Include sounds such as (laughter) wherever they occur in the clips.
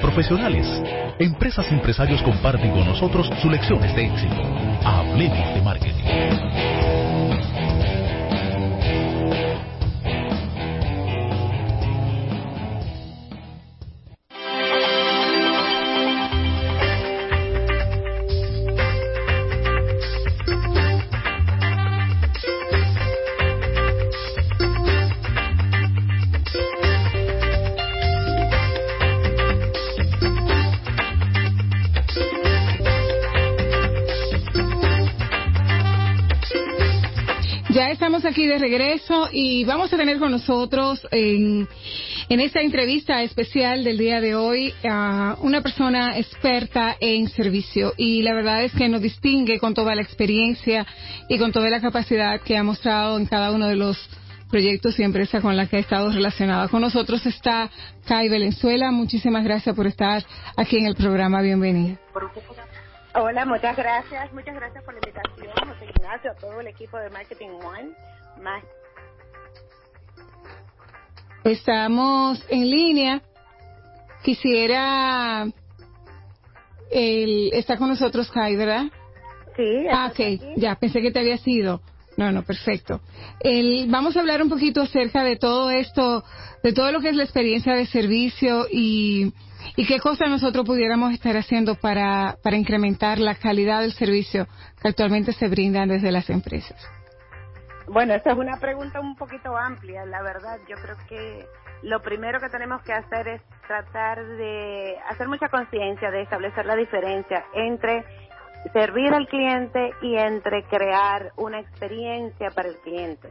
profesionales, empresas y empresarios comparten con nosotros sus lecciones de éxito. Hablemos de marketing. De regreso y vamos a tener con nosotros en, en esta entrevista especial del día de hoy a una persona experta en servicio y la verdad es que nos distingue con toda la experiencia y con toda la capacidad que ha mostrado en cada uno de los proyectos y empresas con las que ha estado relacionada. Con nosotros está Kai Valenzuela. Muchísimas gracias por estar aquí en el programa. Bienvenida. Hola, muchas gracias. Muchas gracias por la invitación, José Ignacio, a todo el equipo de Marketing One. Estamos en línea. Quisiera. El, está con nosotros Kai, ¿verdad? Sí. Ah, ok. Ya, pensé que te había sido. No, no, perfecto. El, vamos a hablar un poquito acerca de todo esto, de todo lo que es la experiencia de servicio y ¿Y qué cosas nosotros pudiéramos estar haciendo para, para incrementar la calidad del servicio que actualmente se brindan desde las empresas? Bueno, esta es una pregunta un poquito amplia, la verdad. Yo creo que lo primero que tenemos que hacer es tratar de hacer mucha conciencia, de establecer la diferencia entre servir al cliente y entre crear una experiencia para el cliente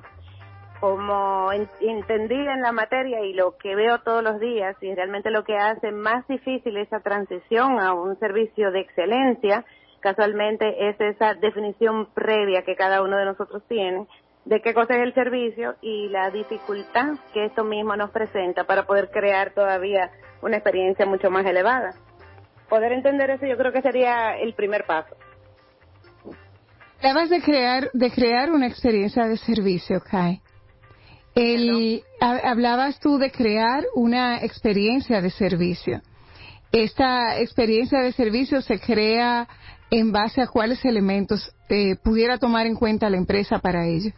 como entendida en la materia y lo que veo todos los días y realmente lo que hace más difícil esa transición a un servicio de excelencia, casualmente es esa definición previa que cada uno de nosotros tiene de qué cosa es el servicio y la dificultad que esto mismo nos presenta para poder crear todavía una experiencia mucho más elevada. Poder entender eso yo creo que sería el primer paso. Hablabas de crear, de crear una experiencia de servicio, Kai. El, hablabas tú de crear una experiencia de servicio. Esta experiencia de servicio se crea en base a cuáles elementos eh, pudiera tomar en cuenta la empresa para ello.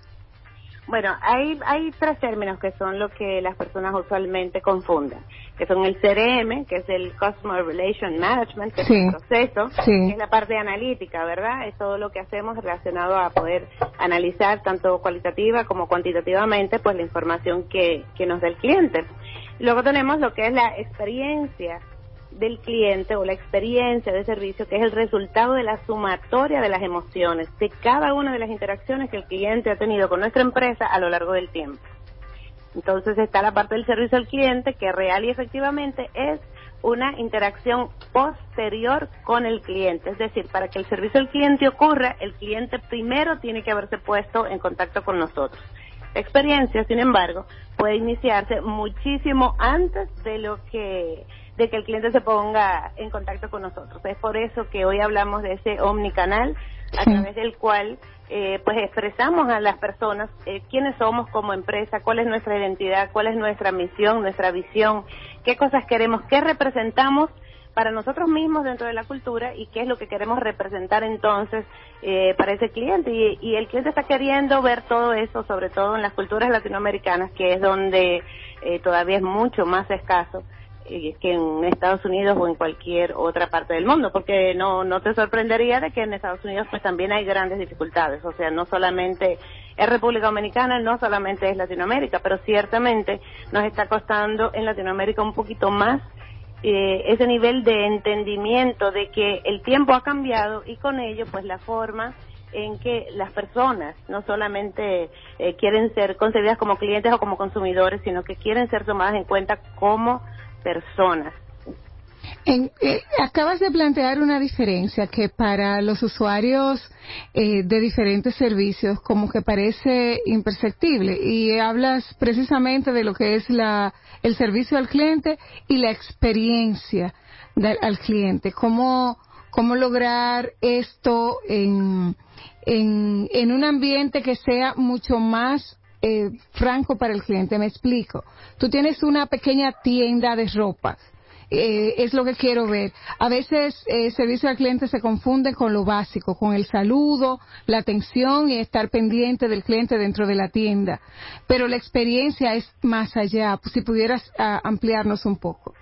Bueno, hay, hay tres términos que son lo que las personas usualmente confunden, que son el CRM, que es el Customer Relation Management, que es el proceso, que es la parte analítica, ¿verdad? Es todo lo que hacemos relacionado a poder analizar tanto cualitativa como cuantitativamente pues la información que, que nos da el cliente. Luego tenemos lo que es la experiencia del cliente o la experiencia de servicio, que es el resultado de la sumatoria de las emociones, de cada una de las interacciones que el cliente ha tenido con nuestra empresa a lo largo del tiempo. Entonces está la parte del servicio al cliente, que real y efectivamente es una interacción posterior con el cliente. Es decir, para que el servicio al cliente ocurra, el cliente primero tiene que haberse puesto en contacto con nosotros. La experiencia, sin embargo, puede iniciarse muchísimo antes de lo que de que el cliente se ponga en contacto con nosotros. Es por eso que hoy hablamos de ese omnicanal a través del cual eh, pues expresamos a las personas eh, quiénes somos como empresa, cuál es nuestra identidad, cuál es nuestra misión, nuestra visión, qué cosas queremos, qué representamos para nosotros mismos dentro de la cultura y qué es lo que queremos representar entonces eh, para ese cliente. Y, y, el cliente está queriendo ver todo eso, sobre todo en las culturas latinoamericanas, que es donde eh, todavía es mucho más escaso que en Estados Unidos o en cualquier otra parte del mundo, porque no, no te sorprendería de que en Estados Unidos pues también hay grandes dificultades, o sea, no solamente es República Dominicana, no solamente es Latinoamérica, pero ciertamente nos está costando en Latinoamérica un poquito más eh, ese nivel de entendimiento de que el tiempo ha cambiado y con ello pues la forma en que las personas no solamente eh, quieren ser concebidas como clientes o como consumidores, sino que quieren ser tomadas en cuenta como personas. En, eh, acabas de plantear una diferencia que para los usuarios eh, de diferentes servicios como que parece imperceptible y hablas precisamente de lo que es la, el servicio al cliente y la experiencia al cliente. ¿Cómo, cómo lograr esto en, en, en un ambiente que sea mucho más eh, franco para el cliente. Me explico. Tú tienes una pequeña tienda de ropa eh, es lo que quiero ver. A veces el servicio al cliente se confunde con lo básico, con el saludo, la atención y estar pendiente del cliente dentro de la tienda. Pero la experiencia es más allá. Si pudieras ah, ampliarnos un poco.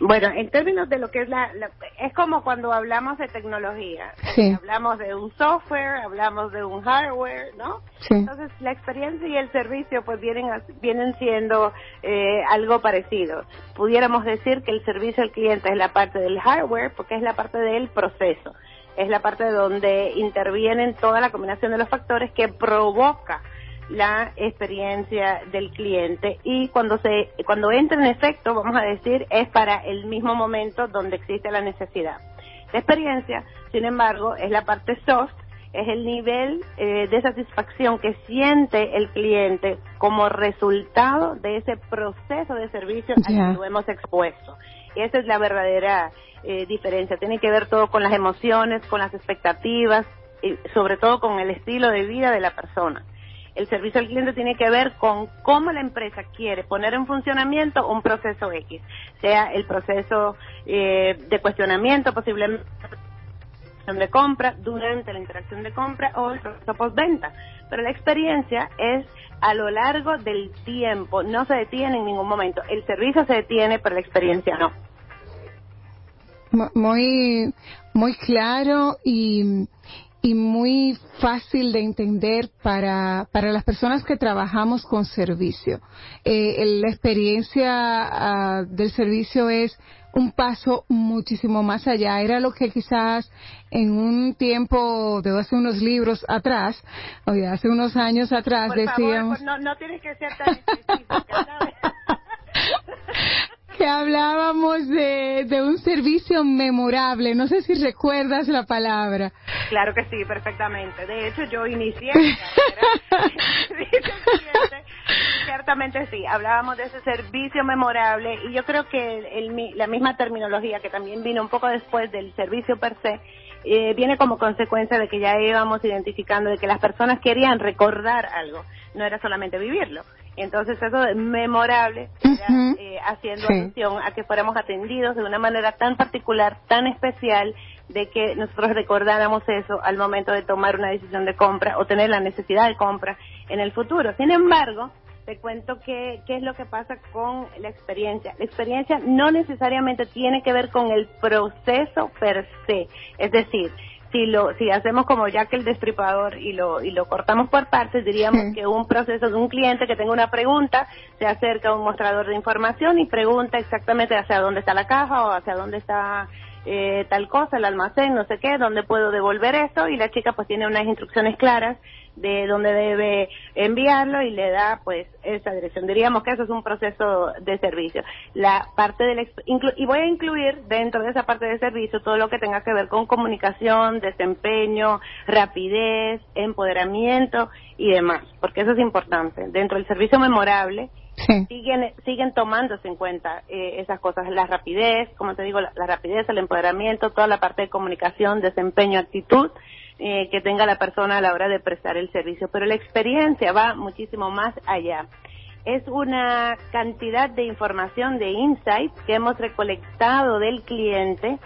Bueno, en términos de lo que es la, es como cuando hablamos de tecnología, sí. hablamos de un software, hablamos de un hardware, ¿no? Sí. Entonces la experiencia y el servicio pues vienen vienen siendo eh, algo parecido. Pudiéramos decir que el servicio al cliente es la parte del hardware porque es la parte del proceso, es la parte donde intervienen toda la combinación de los factores que provoca la experiencia del cliente. Y cuando se cuando entra en efecto vamos a decir es para el mismo momento donde existe la necesidad. La experiencia sin embargo es la parte soft es el nivel eh, de satisfacción que siente el cliente como resultado de ese proceso de servicio al que lo hemos expuesto. Y esa es la verdadera eh, diferencia. Tiene que ver todo con las emociones con las expectativas y sobre todo con el estilo de vida de la persona el servicio al cliente tiene que ver con cómo la empresa quiere poner en funcionamiento un proceso X, sea el proceso eh, de cuestionamiento, posiblemente de compra, durante la interacción de compra o el proceso postventa. Pero la experiencia es a lo largo del tiempo, no se detiene en ningún momento. El servicio se detiene, pero la experiencia no. Muy, muy claro y y muy fácil de entender para, para las personas que trabajamos con servicio. Eh, la experiencia ah, del servicio es un paso muchísimo más allá. Era lo que quizás en un tiempo de hace unos libros atrás, o de hace unos años atrás, decíamos. no, no tienes que ser tan (laughs) que hablábamos de, de un servicio memorable. No sé si recuerdas la palabra. Claro que sí, perfectamente. De hecho, yo inicié (laughs) Ciertamente sí, hablábamos de ese servicio memorable y yo creo que el, la misma terminología que también vino un poco después del servicio per se, eh, viene como consecuencia de que ya íbamos identificando de que las personas querían recordar algo, no era solamente vivirlo. Entonces eso es memorable, eh, haciendo atención a que fuéramos atendidos de una manera tan particular, tan especial, de que nosotros recordáramos eso al momento de tomar una decisión de compra o tener la necesidad de compra en el futuro. Sin embargo, te cuento qué es lo que pasa con la experiencia. La experiencia no necesariamente tiene que ver con el proceso per se. Es decir, si lo si hacemos como ya que el destripador y lo y lo cortamos por partes diríamos que un proceso de un cliente que tenga una pregunta se acerca a un mostrador de información y pregunta exactamente hacia dónde está la caja o hacia dónde está eh, tal cosa, el almacén, no sé qué, dónde puedo devolver esto y la chica pues tiene unas instrucciones claras de dónde debe enviarlo y le da pues esa dirección. Diríamos que eso es un proceso de servicio. La parte del y voy a incluir dentro de esa parte de servicio todo lo que tenga que ver con comunicación, desempeño, rapidez, empoderamiento y demás, porque eso es importante. Dentro del servicio memorable siguen siguen tomándose en cuenta eh, esas cosas, la rapidez, como te digo, la, rapidez, el empoderamiento, toda la parte de comunicación, desempeño, actitud eh, que tenga la persona a la hora de prestar el servicio. Pero la experiencia va muchísimo más allá. Es una cantidad de información, de insights que hemos recolectado del cliente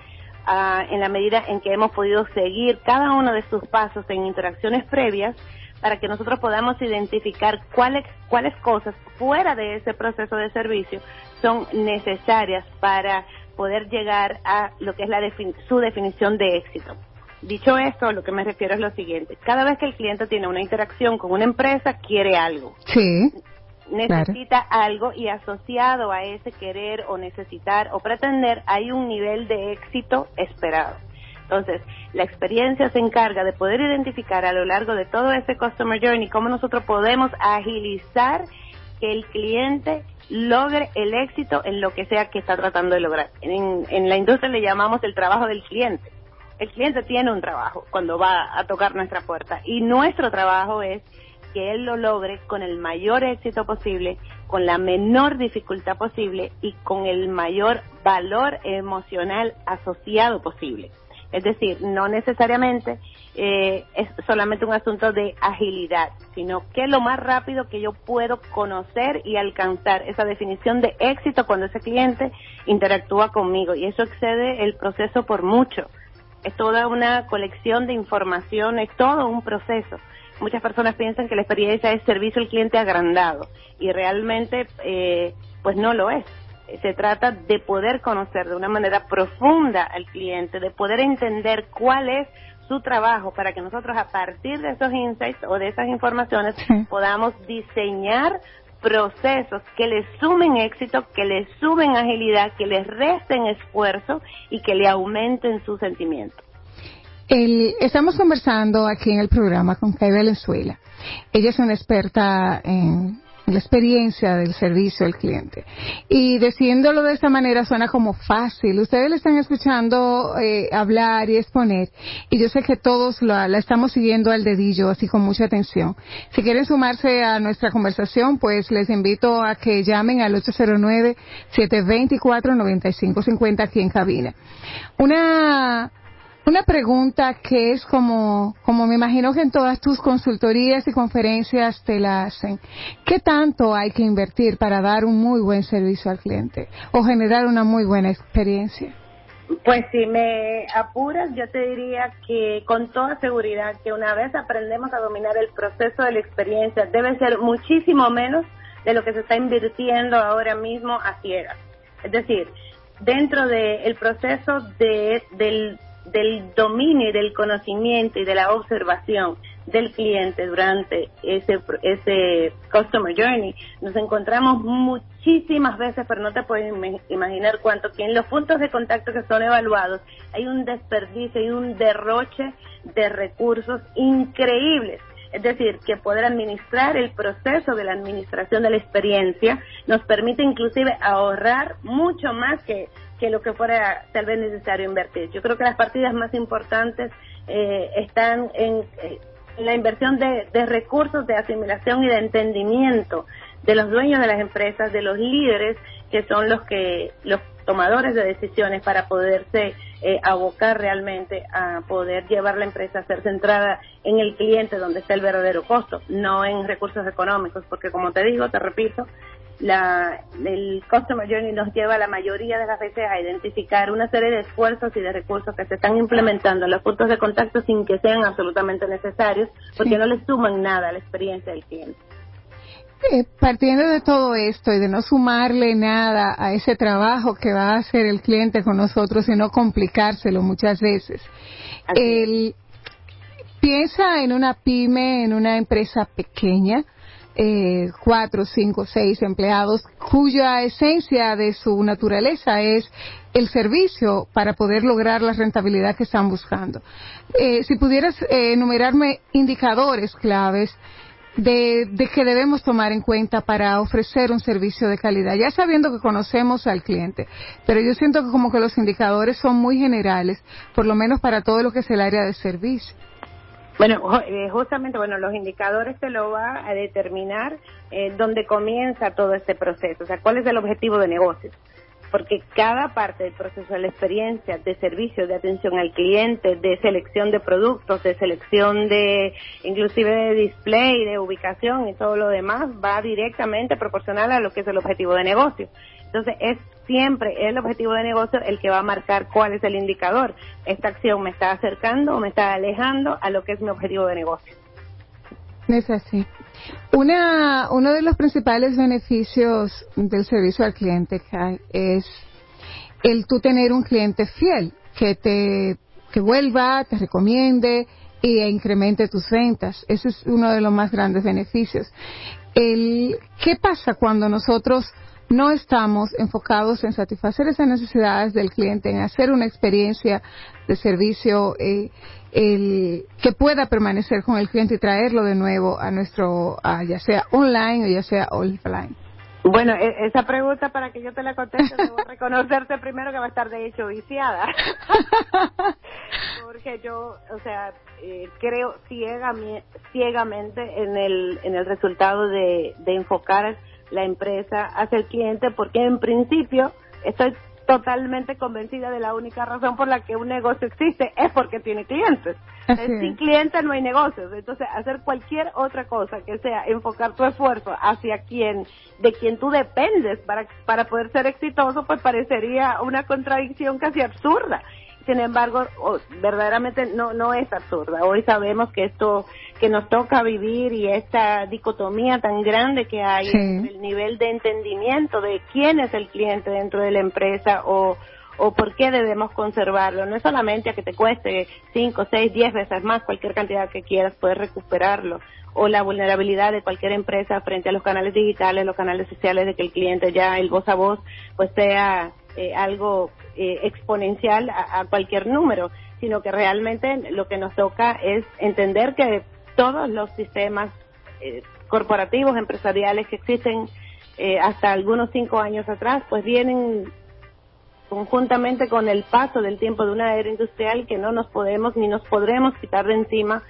ah, en la medida en que hemos podido seguir cada uno de sus pasos en interacciones previas para que nosotros podamos identificar cuáles, cuáles cosas fuera de ese proceso de servicio son necesarias para poder llegar a lo que es la su definición de éxito. Dicho esto, lo que me refiero es lo siguiente. Cada vez que el cliente tiene una interacción con una empresa, quiere algo. Sí. Necesita algo y asociado a ese querer o necesitar o pretender hay un nivel de éxito esperado. Entonces, la experiencia se encarga de poder identificar a lo largo de todo ese Customer Journey cómo nosotros podemos agilizar que el cliente logre el éxito en lo que sea que está tratando de lograr. En, en la industria le llamamos el trabajo del cliente. El cliente tiene un trabajo cuando va a tocar nuestra puerta y nuestro trabajo es que él lo logre con el mayor éxito posible, con la menor dificultad posible y con el mayor valor emocional asociado posible. Es decir, no necesariamente eh, es solamente un asunto de agilidad, sino que lo más rápido que yo puedo conocer y alcanzar esa definición de éxito cuando ese cliente interactúa conmigo. Y eso excede el proceso por mucho. Es toda una colección de información, es todo un proceso. Muchas personas piensan que la experiencia es servicio al cliente agrandado y realmente eh, pues no lo es se trata de poder conocer de una manera profunda al cliente, de poder entender cuál es su trabajo para que nosotros a partir de esos insights o de esas informaciones podamos diseñar procesos que le sumen éxito, que le suben agilidad, que le resten esfuerzo y que le aumenten su sentimiento. estamos conversando aquí en el programa con Kai Valenzuela. Ella es una experta en la experiencia del servicio al cliente. Y diciéndolo de esta manera suena como fácil. Ustedes le están escuchando eh, hablar y exponer y yo sé que todos la, la, estamos siguiendo al dedillo, así con mucha atención. Si quieren sumarse a nuestra conversación, pues les invito a que llamen al 809-724-9550 aquí en cabina. Una una pregunta que es como, como me imagino que en todas tus consultorías y conferencias te la hacen. ¿Qué tanto hay que invertir para dar un muy buen servicio al cliente o generar una muy buena experiencia? Pues si me apuras, yo te diría que con toda seguridad que una vez aprendemos a dominar el proceso de la experiencia, debe ser muchísimo menos de lo que se está invirtiendo ahora mismo a ciegas. Es decir, dentro del proceso de, del del dominio y del conocimiento y de la observación del cliente durante ese, ese customer journey, nos encontramos muchísimas veces, pero no te puedes imaginar cuánto, que en los puntos de contacto que son evaluados hay un desperdicio y un derroche de recursos increíbles. Es decir, que poder administrar el proceso de la administración de la experiencia nos permite inclusive ahorrar mucho más que que lo que fuera tal vez necesario invertir. Yo creo que las partidas más importantes eh, están en, eh, la inversión de, recursos de asimilación y de entendimiento de los dueños de las empresas, de los líderes que son los que los tomadores de decisiones para poderse eh, abocar realmente a poder llevar la empresa a ser centrada en el cliente donde está el verdadero costo, no en recursos económicos, porque como te digo, te repito, la, el Customer Journey nos lleva la mayoría de las veces a identificar una serie de esfuerzos y de recursos que se están implementando en los puntos de contacto sin que sean absolutamente necesarios, porque no le suman nada a la experiencia del cliente. Eh, partiendo de todo esto y de no sumarle nada a ese trabajo que va a hacer el cliente con nosotros y no complicárselo muchas veces, el, piensa en una pyme, en una empresa pequeña, eh, cuatro, cinco, seis empleados, cuya esencia de su naturaleza es el servicio para poder lograr la rentabilidad que están buscando. Eh, si pudieras eh, enumerarme indicadores claves de, de, que debemos tomar en cuenta para ofrecer un servicio de calidad, ya sabiendo que conocemos al cliente, pero yo siento que como que los indicadores son muy generales, por lo menos para todo lo que es el área de servicio. Bueno, eh, justamente, bueno, los indicadores se lo va a determinar eh, dónde comienza todo este proceso, o sea, cuál es el objetivo de negocio. Porque cada parte del proceso de la experiencia, de servicio, de atención al cliente, de selección de productos, de selección de, inclusive de display, de ubicación y todo lo demás, va directamente proporcional a lo que es el objetivo de negocio. Entonces, es siempre el objetivo de negocio el que va a marcar cuál es el indicador. Esta acción me está acercando o me está alejando a lo que es mi objetivo de negocio. Es así. Una, uno de los principales beneficios del servicio al cliente es el tú tener un cliente fiel que te que vuelva, te recomiende y incremente tus ventas. Ese es uno de los más grandes beneficios. El, ¿Qué pasa cuando nosotros no estamos enfocados en satisfacer esas necesidades del cliente, en hacer una experiencia de servicio eh, el, que pueda permanecer con el cliente y traerlo de nuevo a nuestro, ya sea online o ya sea offline. Bueno, e, esa pregunta para que yo te la conteste, debo (laughs) reconocerte primero que va a estar de hecho viciada. (laughs) Porque yo, o sea, eh, creo ciegamente en el, en el resultado de, de enfocar la empresa hacia el cliente porque en principio estoy totalmente convencida de la única razón por la que un negocio existe es porque tiene clientes. Sin clientes no hay negocios. Entonces, hacer cualquier otra cosa que sea enfocar tu esfuerzo hacia quien, de quien tú dependes para, para poder ser exitoso, pues parecería una contradicción casi absurda. Sin embargo, verdaderamente no, no es absurda. Hoy sabemos que esto que nos toca vivir y esta dicotomía tan grande que hay el nivel de entendimiento de quién es el cliente dentro de la empresa o, o por qué debemos conservarlo. No es solamente a que te cueste 5, 6, 10 veces más, cualquier cantidad que quieras, poder recuperarlo. O la vulnerabilidad de cualquier empresa frente a los canales digitales, los canales sociales, de que el cliente ya, el voz a voz, pues sea eh, algo eh, exponencial a, cualquier número, sino que realmente lo que nos toca es entender que todos los sistemas eh, corporativos, empresariales que existen hasta algunos cinco años atrás, pues vienen conjuntamente con el paso del tiempo de una era industrial que no nos podemos ni nos podremos quitar de encima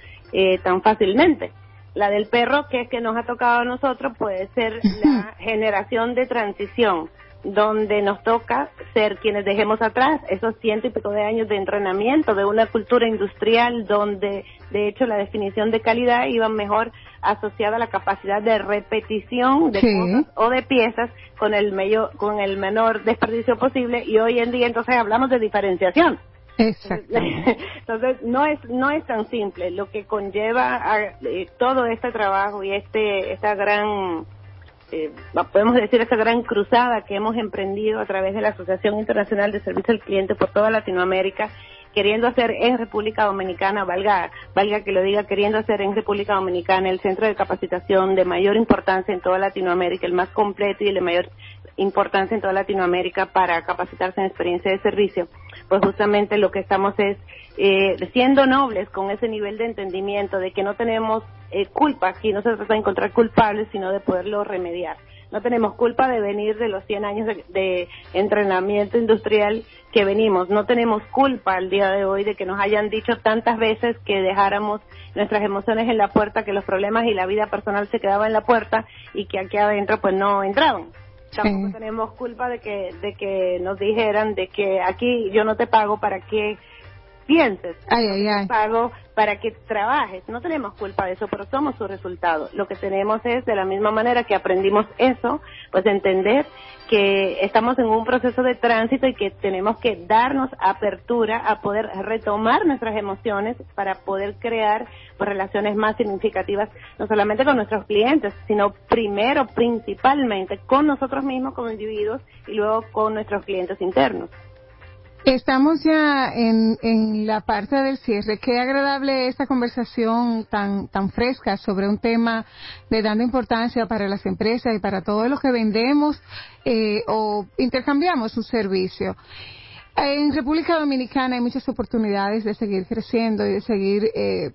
tan fácilmente. La del perro, que es que nos ha tocado a nosotros, puede ser (laughs) la generación de transición donde nos toca ser quienes dejemos atrás esos ciento y pico de años de entrenamiento de una cultura industrial donde de hecho la definición de calidad iba mejor asociada a la capacidad de repetición de cosas o de piezas con el mayor, con el menor desperdicio posible y hoy en día entonces hablamos de diferenciación. Exacto. (laughs) Entonces no es no es tan simple lo que conlleva a, eh, todo este trabajo y este esta gran eh, podemos decir, esa gran cruzada que hemos emprendido a través de la Asociación Internacional de Servicio al Cliente por toda Latinoamérica, queriendo hacer en República Dominicana, valga, valga que lo diga, queriendo hacer en República Dominicana el centro de capacitación de mayor importancia en toda Latinoamérica, el más completo y de mayor importancia en toda Latinoamérica para capacitarse en experiencia de servicio, pues justamente lo que estamos es eh, siendo nobles con ese nivel de entendimiento de que no tenemos eh, culpa aquí, no se trata de encontrar culpables, sino de poderlo remediar. No tenemos culpa de venir de los 100 años de, entrenamiento industrial que venimos. No tenemos culpa al día de hoy de que nos hayan dicho tantas veces que dejáramos nuestras emociones en la puerta, que los problemas y la vida personal se quedaban en la puerta y que aquí adentro pues no entraban. Tampoco tenemos culpa de que, de que nos dijeran de que aquí yo no te pago para que pienses. Pago para que trabajes. No tenemos culpa de eso, pero somos su resultado. Lo que tenemos es, de la misma manera que aprendimos eso, pues entender que estamos en un proceso de tránsito y que tenemos que darnos apertura a poder retomar nuestras emociones para poder crear pues, relaciones más significativas, no solamente con nuestros clientes, sino primero, principalmente, con nosotros mismos como individuos y luego con nuestros clientes internos. Estamos ya en, en, la parte del cierre. Qué agradable esta conversación tan, tan fresca sobre un tema de dando importancia para las empresas y para todos los que vendemos eh, o intercambiamos un servicio. En República Dominicana hay muchas oportunidades de seguir creciendo y de seguir eh,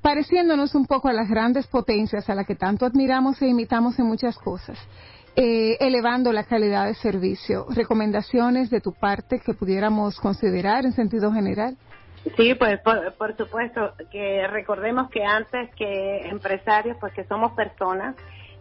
pareciéndonos un poco a las grandes potencias a las que tanto admiramos e imitamos en muchas cosas eh, elevando la calidad de servicio. ¿Recomendaciones de tu parte que pudiéramos considerar en sentido general? Sí, pues por, supuesto que recordemos que antes que empresarios, pues que somos personas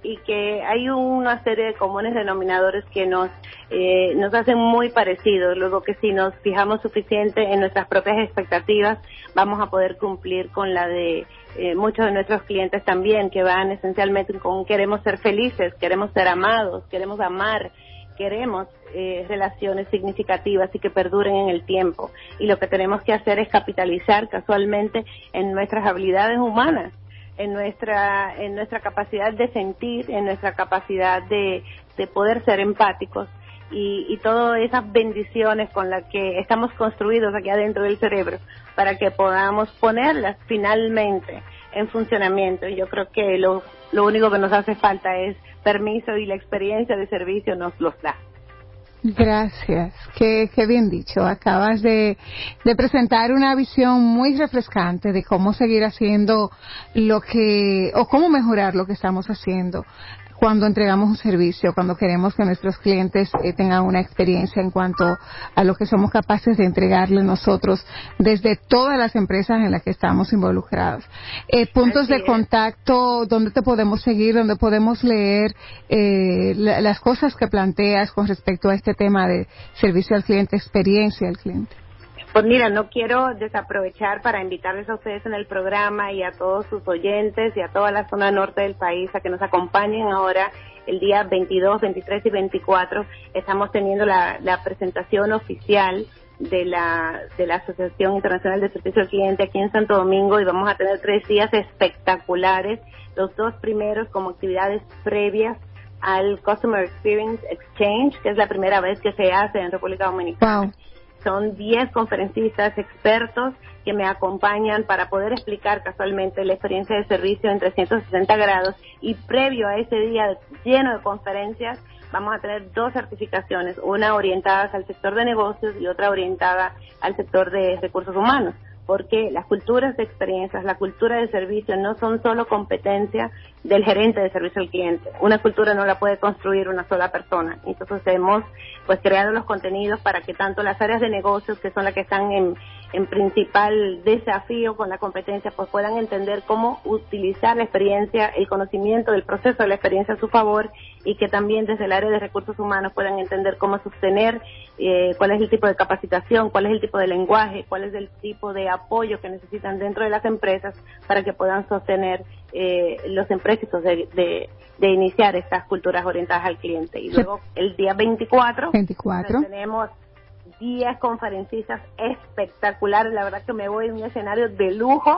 y que hay una serie de comunes denominadores que nos eh, nos hacen muy parecidos. Luego que si nos fijamos suficiente en nuestras propias expectativas, vamos a poder cumplir con la de eh, muchos de nuestros clientes también, que van esencialmente con queremos ser felices, queremos ser amados, queremos amar, queremos eh, relaciones significativas y que perduren en el tiempo. Y lo que tenemos que hacer es capitalizar casualmente en nuestras habilidades humanas en nuestra en nuestra capacidad de sentir, en nuestra capacidad de, de poder ser empáticos y, y todas esas bendiciones con las que estamos construidos aquí adentro del cerebro para que podamos ponerlas finalmente en funcionamiento. Yo creo que lo, lo único que nos hace falta es permiso y la experiencia de servicio nos los da. Gracias, qué, qué bien dicho. Acabas de, de, presentar una visión muy refrescante de cómo seguir haciendo lo que, o cómo mejorar lo que estamos haciendo cuando entregamos un servicio, cuando queremos que nuestros clientes eh, tengan una experiencia en cuanto a lo que somos capaces de entregarle nosotros desde todas las empresas en las que estamos involucrados. Eh, puntos de contacto, donde te podemos seguir, donde podemos leer eh, las cosas que planteas con respecto a este tema de servicio al cliente, experiencia al cliente. Pues mira, no quiero desaprovechar para invitarles a ustedes en el programa y a todos sus oyentes y a toda la zona norte del país a que nos acompañen ahora el día 22, 23 y 24. Estamos teniendo la, presentación oficial de la, de la Asociación Internacional de Servicio al Cliente aquí en Santo Domingo y vamos a tener tres días espectaculares, los dos primeros como actividades previas al Customer Experience Exchange, que es la primera vez que se hace en República Dominicana. Son 10 conferencistas expertos que me acompañan para poder explicar casualmente la experiencia de servicio en 360 grados. Y previo a ese día lleno de conferencias vamos a tener dos certificaciones, una orientada al sector de negocios y otra orientada al sector de recursos humanos porque las culturas de experiencias, la cultura de servicio no son solo competencia del gerente de servicio al cliente. Una cultura no la puede construir una sola persona. Entonces hemos pues creado los contenidos para que tanto las áreas de negocios, que son las que están en, en principal desafío con la competencia, pues puedan entender cómo utilizar la experiencia, el conocimiento del proceso de la experiencia a su favor y que también desde el área de recursos humanos puedan entender cómo sostener eh, cuál es el tipo de capacitación, cuál es el tipo de lenguaje, cuál es el tipo de apoyo que necesitan dentro de las empresas para que puedan sostener eh, los empréstitos de, de, iniciar estas culturas orientadas al cliente. Y luego el día 24, 24. tenemos 10 conferencistas espectaculares, la verdad que me voy en un escenario de lujo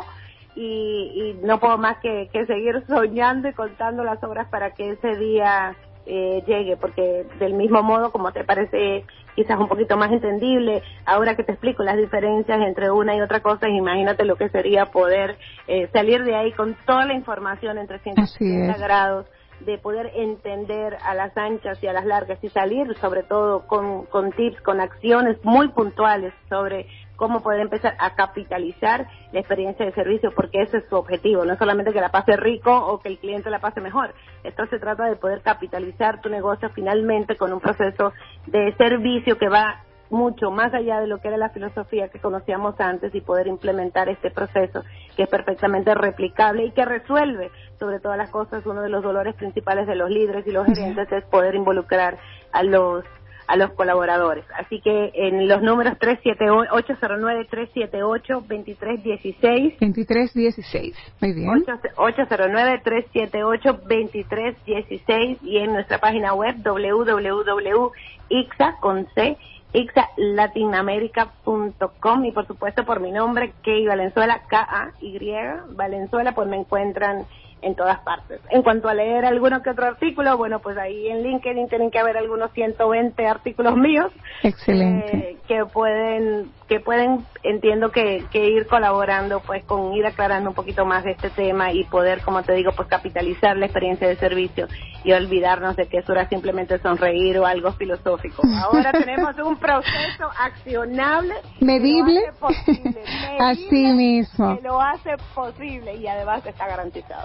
y, no puedo más que, seguir soñando y contando las obras para que ese día eh, llegue, porque del mismo modo, como te parece quizás un poquito más entendible, ahora que te explico las diferencias entre una y otra cosa, imagínate lo que sería poder eh, salir de ahí con toda la información en 360 grados de poder entender a las anchas y a las largas y salir sobre todo con, con tips, con acciones muy puntuales sobre cómo poder empezar a capitalizar la experiencia de servicio, porque ese es su objetivo, no solamente que la pase rico o que el cliente la pase mejor. Esto se trata de poder capitalizar tu negocio finalmente con un proceso de servicio que va mucho más allá de lo que era la filosofía que conocíamos antes y poder implementar este proceso que es perfectamente replicable y que resuelve sobre todas las cosas uno de los dolores principales de los líderes y los gerentes es poder involucrar a los a los colaboradores. Así que en los números 809-378-2316. 2316, muy bien. 809-378-2316 y en nuestra página web www.ixa con C ixalatinamerica.com y por supuesto por mi nombre, Kay Valenzuela, K-A-Y, Valenzuela, pues me encuentran en todas partes. En cuanto a leer alguno que otro artículo, bueno, pues ahí en LinkedIn tienen que haber algunos 120 artículos míos. Excelente. Eh, que pueden, que pueden, entiendo que, que ir colaborando, pues con ir aclarando un poquito más de este tema y poder, como te digo, pues capitalizar la experiencia de servicio y olvidarnos de que eso era simplemente sonreír o algo filosófico. (laughs) Ahora tenemos un proceso accionable. Medible. (laughs) Así mismo. Que lo hace posible y además está garantizado.